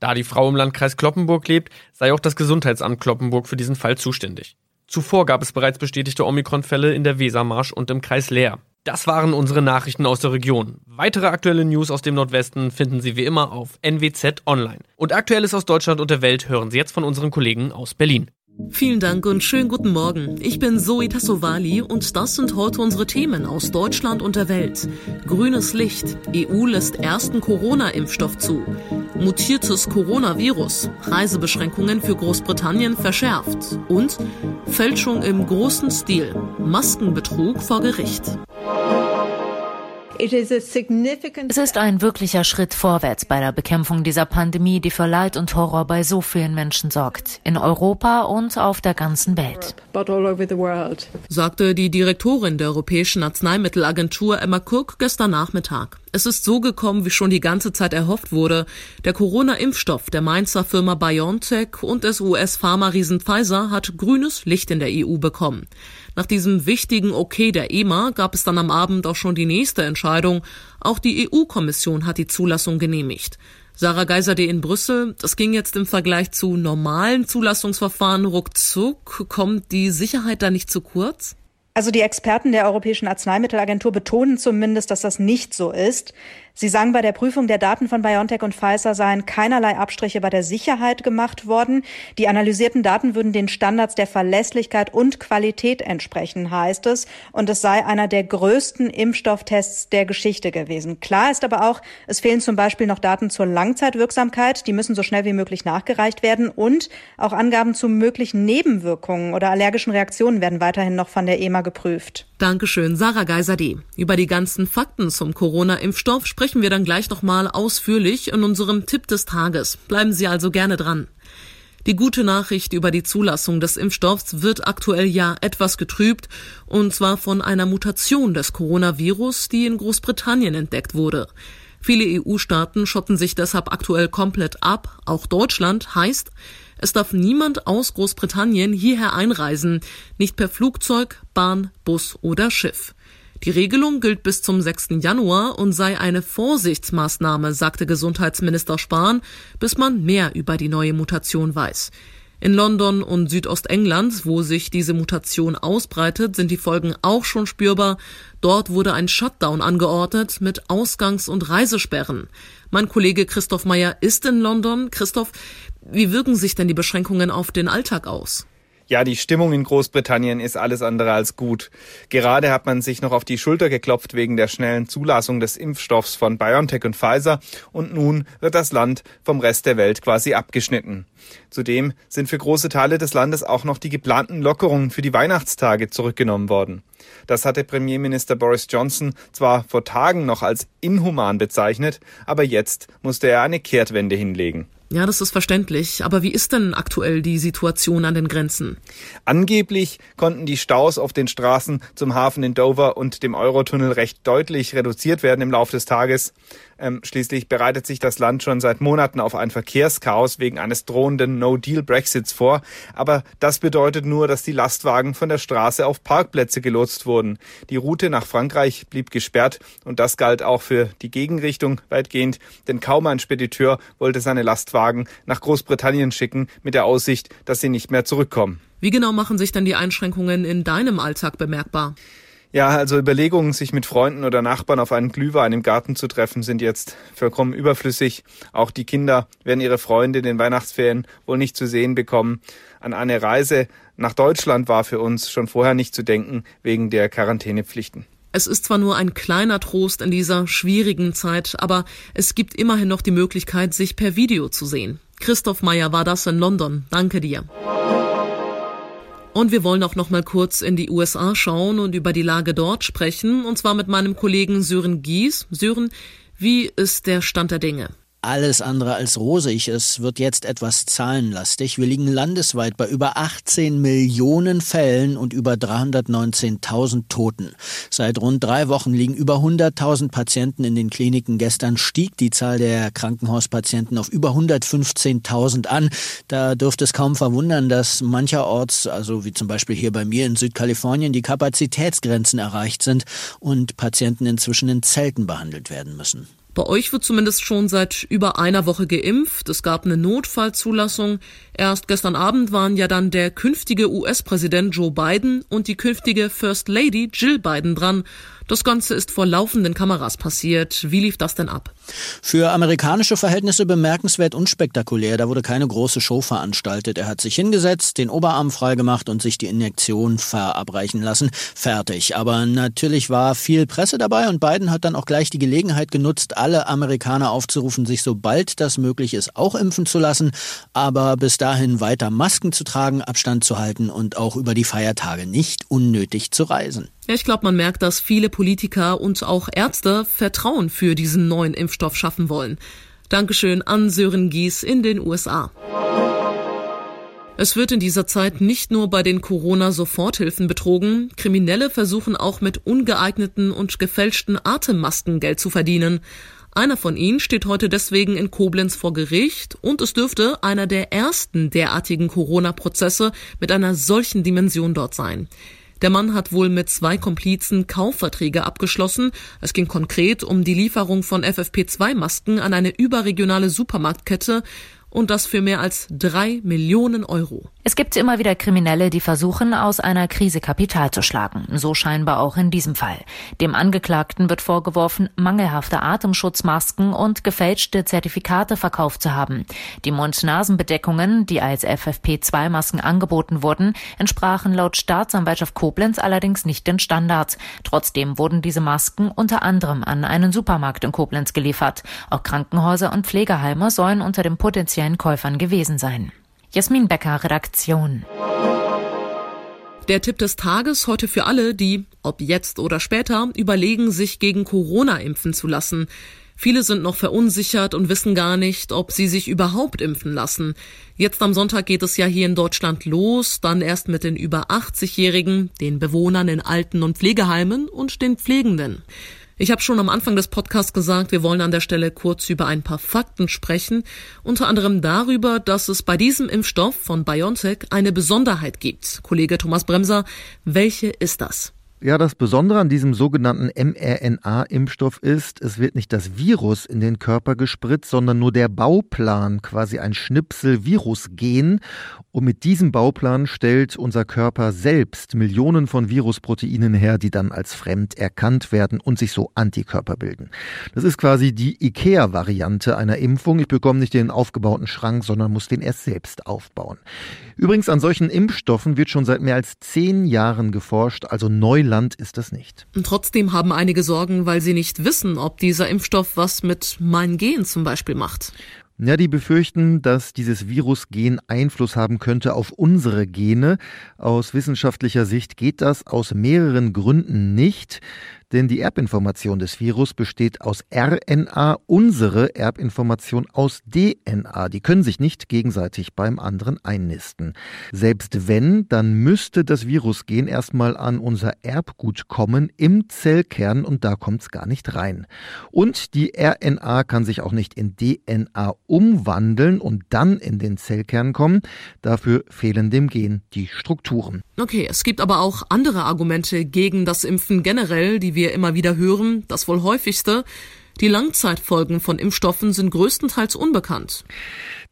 Da die Frau im Landkreis Kloppenburg lebt, sei auch das Gesundheitsamt Kloppenburg für diesen Fall zuständig. Zuvor gab es bereits bestätigte Omikron-Fälle in der Wesermarsch und im Kreis Leer. Das waren unsere Nachrichten aus der Region. Weitere aktuelle News aus dem Nordwesten finden Sie wie immer auf NWZ Online. Und Aktuelles aus Deutschland und der Welt hören Sie jetzt von unseren Kollegen aus Berlin. Vielen Dank und schönen guten Morgen. Ich bin Zoe Tassovali und das sind heute unsere Themen aus Deutschland und der Welt. Grünes Licht. EU lässt ersten Corona-Impfstoff zu. Mutiertes Coronavirus. Reisebeschränkungen für Großbritannien verschärft. Und Fälschung im großen Stil. Maskenbetrug vor Gericht. Es ist ein wirklicher Schritt vorwärts bei der Bekämpfung dieser Pandemie, die für Leid und Horror bei so vielen Menschen sorgt, in Europa und auf der ganzen Welt. Sagte die Direktorin der Europäischen Arzneimittelagentur Emma Cook gestern Nachmittag. Es ist so gekommen, wie schon die ganze Zeit erhofft wurde. Der Corona-Impfstoff der Mainzer Firma BioNTech und des US-Pharma-Riesen Pfizer hat grünes Licht in der EU bekommen. Nach diesem wichtigen Okay der EMA gab es dann am Abend auch schon die nächste Entscheidung. Auch die EU-Kommission hat die Zulassung genehmigt. Sarah Geiser.de in Brüssel. Das ging jetzt im Vergleich zu normalen Zulassungsverfahren ruckzuck. Kommt die Sicherheit da nicht zu kurz? Also die Experten der Europäischen Arzneimittelagentur betonen zumindest, dass das nicht so ist. Sie sagen, bei der Prüfung der Daten von BioNTech und Pfizer seien keinerlei Abstriche bei der Sicherheit gemacht worden. Die analysierten Daten würden den Standards der Verlässlichkeit und Qualität entsprechen, heißt es. Und es sei einer der größten Impfstofftests der Geschichte gewesen. Klar ist aber auch, es fehlen zum Beispiel noch Daten zur Langzeitwirksamkeit. Die müssen so schnell wie möglich nachgereicht werden. Und auch Angaben zu möglichen Nebenwirkungen oder allergischen Reaktionen werden weiterhin noch von der EMA geprüft. Dankeschön, Sarah Geiser.de. Über die ganzen Fakten zum Corona-Impfstoff sprechen wir dann gleich nochmal ausführlich in unserem Tipp des Tages. Bleiben Sie also gerne dran. Die gute Nachricht über die Zulassung des Impfstoffs wird aktuell ja etwas getrübt, und zwar von einer Mutation des Coronavirus, die in Großbritannien entdeckt wurde. Viele EU-Staaten schotten sich deshalb aktuell komplett ab. Auch Deutschland heißt, es darf niemand aus Großbritannien hierher einreisen, nicht per Flugzeug, Bahn, Bus oder Schiff. Die Regelung gilt bis zum 6. Januar und sei eine Vorsichtsmaßnahme, sagte Gesundheitsminister Spahn, bis man mehr über die neue Mutation weiß. In London und Südostengland, wo sich diese Mutation ausbreitet, sind die Folgen auch schon spürbar. Dort wurde ein Shutdown angeordnet mit Ausgangs- und Reisesperren. Mein Kollege Christoph Meyer ist in London. Christoph, wie wirken sich denn die Beschränkungen auf den Alltag aus? Ja, die Stimmung in Großbritannien ist alles andere als gut. Gerade hat man sich noch auf die Schulter geklopft wegen der schnellen Zulassung des Impfstoffs von BioNTech und Pfizer und nun wird das Land vom Rest der Welt quasi abgeschnitten. Zudem sind für große Teile des Landes auch noch die geplanten Lockerungen für die Weihnachtstage zurückgenommen worden. Das hatte Premierminister Boris Johnson zwar vor Tagen noch als inhuman bezeichnet, aber jetzt musste er eine Kehrtwende hinlegen. Ja, das ist verständlich. Aber wie ist denn aktuell die Situation an den Grenzen? Angeblich konnten die Staus auf den Straßen zum Hafen in Dover und dem Eurotunnel recht deutlich reduziert werden im Laufe des Tages. Ähm, schließlich bereitet sich das Land schon seit Monaten auf ein Verkehrschaos wegen eines drohenden No-Deal-Brexits vor. Aber das bedeutet nur, dass die Lastwagen von der Straße auf Parkplätze gelotst wurden. Die Route nach Frankreich blieb gesperrt und das galt auch für die Gegenrichtung weitgehend, denn kaum ein Spediteur wollte seine Lastwagen nach Großbritannien schicken mit der Aussicht, dass sie nicht mehr zurückkommen. Wie genau machen sich denn die Einschränkungen in deinem Alltag bemerkbar? Ja, also Überlegungen, sich mit Freunden oder Nachbarn auf einen Glühwein im Garten zu treffen, sind jetzt vollkommen überflüssig. Auch die Kinder werden ihre Freunde in den Weihnachtsferien wohl nicht zu sehen bekommen. An eine Reise nach Deutschland war für uns schon vorher nicht zu denken, wegen der Quarantänepflichten. Es ist zwar nur ein kleiner Trost in dieser schwierigen Zeit, aber es gibt immerhin noch die Möglichkeit, sich per Video zu sehen. Christoph Meyer war das in London. Danke dir. Und wir wollen auch noch mal kurz in die USA schauen und über die Lage dort sprechen, und zwar mit meinem Kollegen Sören Gies. Sören, wie ist der Stand der Dinge? Alles andere als rosig. Es wird jetzt etwas zahlenlastig. Wir liegen landesweit bei über 18 Millionen Fällen und über 319.000 Toten. Seit rund drei Wochen liegen über 100.000 Patienten in den Kliniken. Gestern stieg die Zahl der Krankenhauspatienten auf über 115.000 an. Da dürfte es kaum verwundern, dass mancherorts, also wie zum Beispiel hier bei mir in Südkalifornien, die Kapazitätsgrenzen erreicht sind und Patienten inzwischen in Zelten behandelt werden müssen. Bei euch wird zumindest schon seit über einer Woche geimpft. Es gab eine Notfallzulassung. Erst gestern Abend waren ja dann der künftige US-Präsident Joe Biden und die künftige First Lady Jill Biden dran. Das Ganze ist vor laufenden Kameras passiert. Wie lief das denn ab? Für amerikanische Verhältnisse bemerkenswert unspektakulär. Da wurde keine große Show veranstaltet. Er hat sich hingesetzt, den Oberarm freigemacht und sich die Injektion verabreichen lassen. Fertig. Aber natürlich war viel Presse dabei und Biden hat dann auch gleich die Gelegenheit genutzt, alle Amerikaner aufzurufen, sich sobald das möglich ist, auch impfen zu lassen. Aber bis dahin weiter Masken zu tragen, Abstand zu halten und auch über die Feiertage nicht unnötig zu reisen. Ich glaube, man merkt, dass viele Politiker und auch Ärzte Vertrauen für diesen neuen Impfstoff schaffen wollen. Dankeschön an Sören Gies in den USA. Es wird in dieser Zeit nicht nur bei den Corona-Soforthilfen betrogen, Kriminelle versuchen auch mit ungeeigneten und gefälschten Atemmasken Geld zu verdienen. Einer von ihnen steht heute deswegen in Koblenz vor Gericht und es dürfte einer der ersten derartigen Corona-Prozesse mit einer solchen Dimension dort sein. Der Mann hat wohl mit zwei Komplizen Kaufverträge abgeschlossen. Es ging konkret um die Lieferung von FFP2-Masken an eine überregionale Supermarktkette und das für mehr als drei Millionen Euro. Es gibt immer wieder Kriminelle, die versuchen, aus einer Krise Kapital zu schlagen. So scheinbar auch in diesem Fall. Dem Angeklagten wird vorgeworfen, mangelhafte Atemschutzmasken und gefälschte Zertifikate verkauft zu haben. Die Mund-Nasen-Bedeckungen, die als FFP2-Masken angeboten wurden, entsprachen laut Staatsanwaltschaft Koblenz allerdings nicht den Standards. Trotzdem wurden diese Masken unter anderem an einen Supermarkt in Koblenz geliefert. Auch Krankenhäuser und Pflegeheime sollen unter den potenziellen Käufern gewesen sein. Jasmin Becker, Redaktion. Der Tipp des Tages heute für alle, die, ob jetzt oder später, überlegen, sich gegen Corona impfen zu lassen. Viele sind noch verunsichert und wissen gar nicht, ob sie sich überhaupt impfen lassen. Jetzt am Sonntag geht es ja hier in Deutschland los, dann erst mit den über 80-Jährigen, den Bewohnern in Alten- und Pflegeheimen und den Pflegenden. Ich habe schon am Anfang des Podcasts gesagt, wir wollen an der Stelle kurz über ein paar Fakten sprechen, unter anderem darüber, dass es bei diesem Impfstoff von BioNTech eine Besonderheit gibt. Kollege Thomas Bremser, welche ist das? Ja, das Besondere an diesem sogenannten mRNA-Impfstoff ist, es wird nicht das Virus in den Körper gespritzt, sondern nur der Bauplan, quasi ein Schnipsel Virusgen. Und mit diesem Bauplan stellt unser Körper selbst Millionen von Virusproteinen her, die dann als fremd erkannt werden und sich so Antikörper bilden. Das ist quasi die IKEA-Variante einer Impfung. Ich bekomme nicht den aufgebauten Schrank, sondern muss den erst selbst aufbauen. Übrigens, an solchen Impfstoffen wird schon seit mehr als zehn Jahren geforscht, also Neuland ist das nicht. Und trotzdem haben einige Sorgen, weil sie nicht wissen, ob dieser Impfstoff was mit meinen Gen zum Beispiel macht. Ja, die befürchten, dass dieses Virusgen Einfluss haben könnte auf unsere Gene. Aus wissenschaftlicher Sicht geht das aus mehreren Gründen nicht. Denn die Erbinformation des Virus besteht aus RNA, unsere Erbinformation aus DNA. Die können sich nicht gegenseitig beim anderen einnisten. Selbst wenn, dann müsste das Virusgen erstmal an unser Erbgut kommen im Zellkern und da kommt es gar nicht rein. Und die RNA kann sich auch nicht in DNA umwandeln und dann in den Zellkern kommen. Dafür fehlen dem Gen die Strukturen. Okay, es gibt aber auch andere Argumente gegen das Impfen generell, die wir wir immer wieder hören, das wohl häufigste, die Langzeitfolgen von Impfstoffen sind größtenteils unbekannt.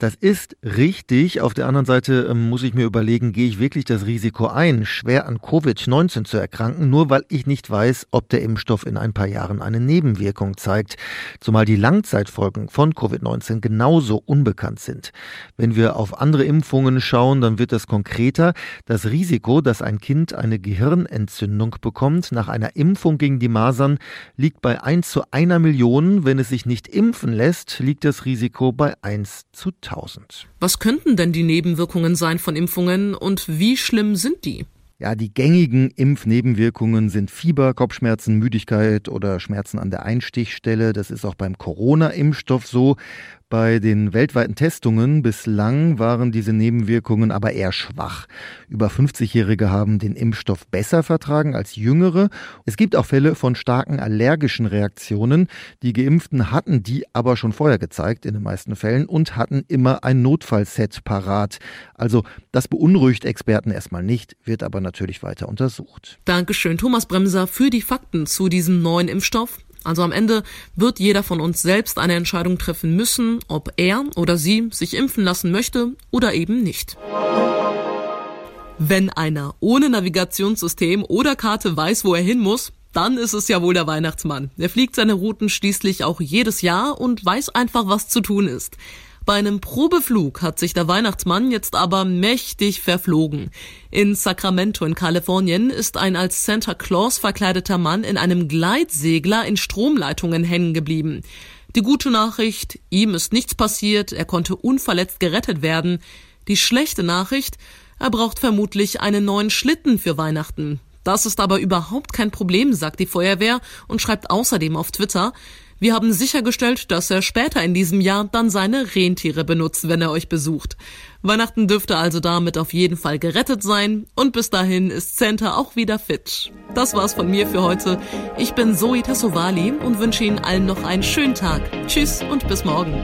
Das ist richtig. Auf der anderen Seite ähm, muss ich mir überlegen, gehe ich wirklich das Risiko ein, schwer an Covid-19 zu erkranken, nur weil ich nicht weiß, ob der Impfstoff in ein paar Jahren eine Nebenwirkung zeigt. Zumal die Langzeitfolgen von Covid-19 genauso unbekannt sind. Wenn wir auf andere Impfungen schauen, dann wird das konkreter. Das Risiko, dass ein Kind eine Gehirnentzündung bekommt nach einer Impfung gegen die Masern, liegt bei 1 zu einer Million. Wenn es sich nicht impfen lässt, liegt das Risiko bei 1 zu 1000. 1000. Was könnten denn die Nebenwirkungen sein von Impfungen und wie schlimm sind die? Ja, die gängigen Impfnebenwirkungen sind Fieber, Kopfschmerzen, Müdigkeit oder Schmerzen an der Einstichstelle. Das ist auch beim Corona-Impfstoff so. Bei den weltweiten Testungen bislang waren diese Nebenwirkungen aber eher schwach. Über 50-Jährige haben den Impfstoff besser vertragen als Jüngere. Es gibt auch Fälle von starken allergischen Reaktionen. Die Geimpften hatten die aber schon vorher gezeigt, in den meisten Fällen, und hatten immer ein Notfallset parat. Also das beunruhigt Experten erstmal nicht, wird aber natürlich weiter untersucht. Dankeschön, Thomas Bremser, für die Fakten zu diesem neuen Impfstoff. Also am Ende wird jeder von uns selbst eine Entscheidung treffen müssen, ob er oder sie sich impfen lassen möchte oder eben nicht. Wenn einer ohne Navigationssystem oder Karte weiß, wo er hin muss, dann ist es ja wohl der Weihnachtsmann. Er fliegt seine Routen schließlich auch jedes Jahr und weiß einfach, was zu tun ist. Bei einem Probeflug hat sich der Weihnachtsmann jetzt aber mächtig verflogen. In Sacramento in Kalifornien ist ein als Santa Claus verkleideter Mann in einem Gleitsegler in Stromleitungen hängen geblieben. Die gute Nachricht, ihm ist nichts passiert, er konnte unverletzt gerettet werden. Die schlechte Nachricht, er braucht vermutlich einen neuen Schlitten für Weihnachten. Das ist aber überhaupt kein Problem, sagt die Feuerwehr und schreibt außerdem auf Twitter, wir haben sichergestellt, dass er später in diesem Jahr dann seine Rentiere benutzt, wenn er euch besucht. Weihnachten dürfte also damit auf jeden Fall gerettet sein und bis dahin ist Santa auch wieder fit. Das war's von mir für heute. Ich bin Zoe Tassovali und wünsche Ihnen allen noch einen schönen Tag. Tschüss und bis morgen.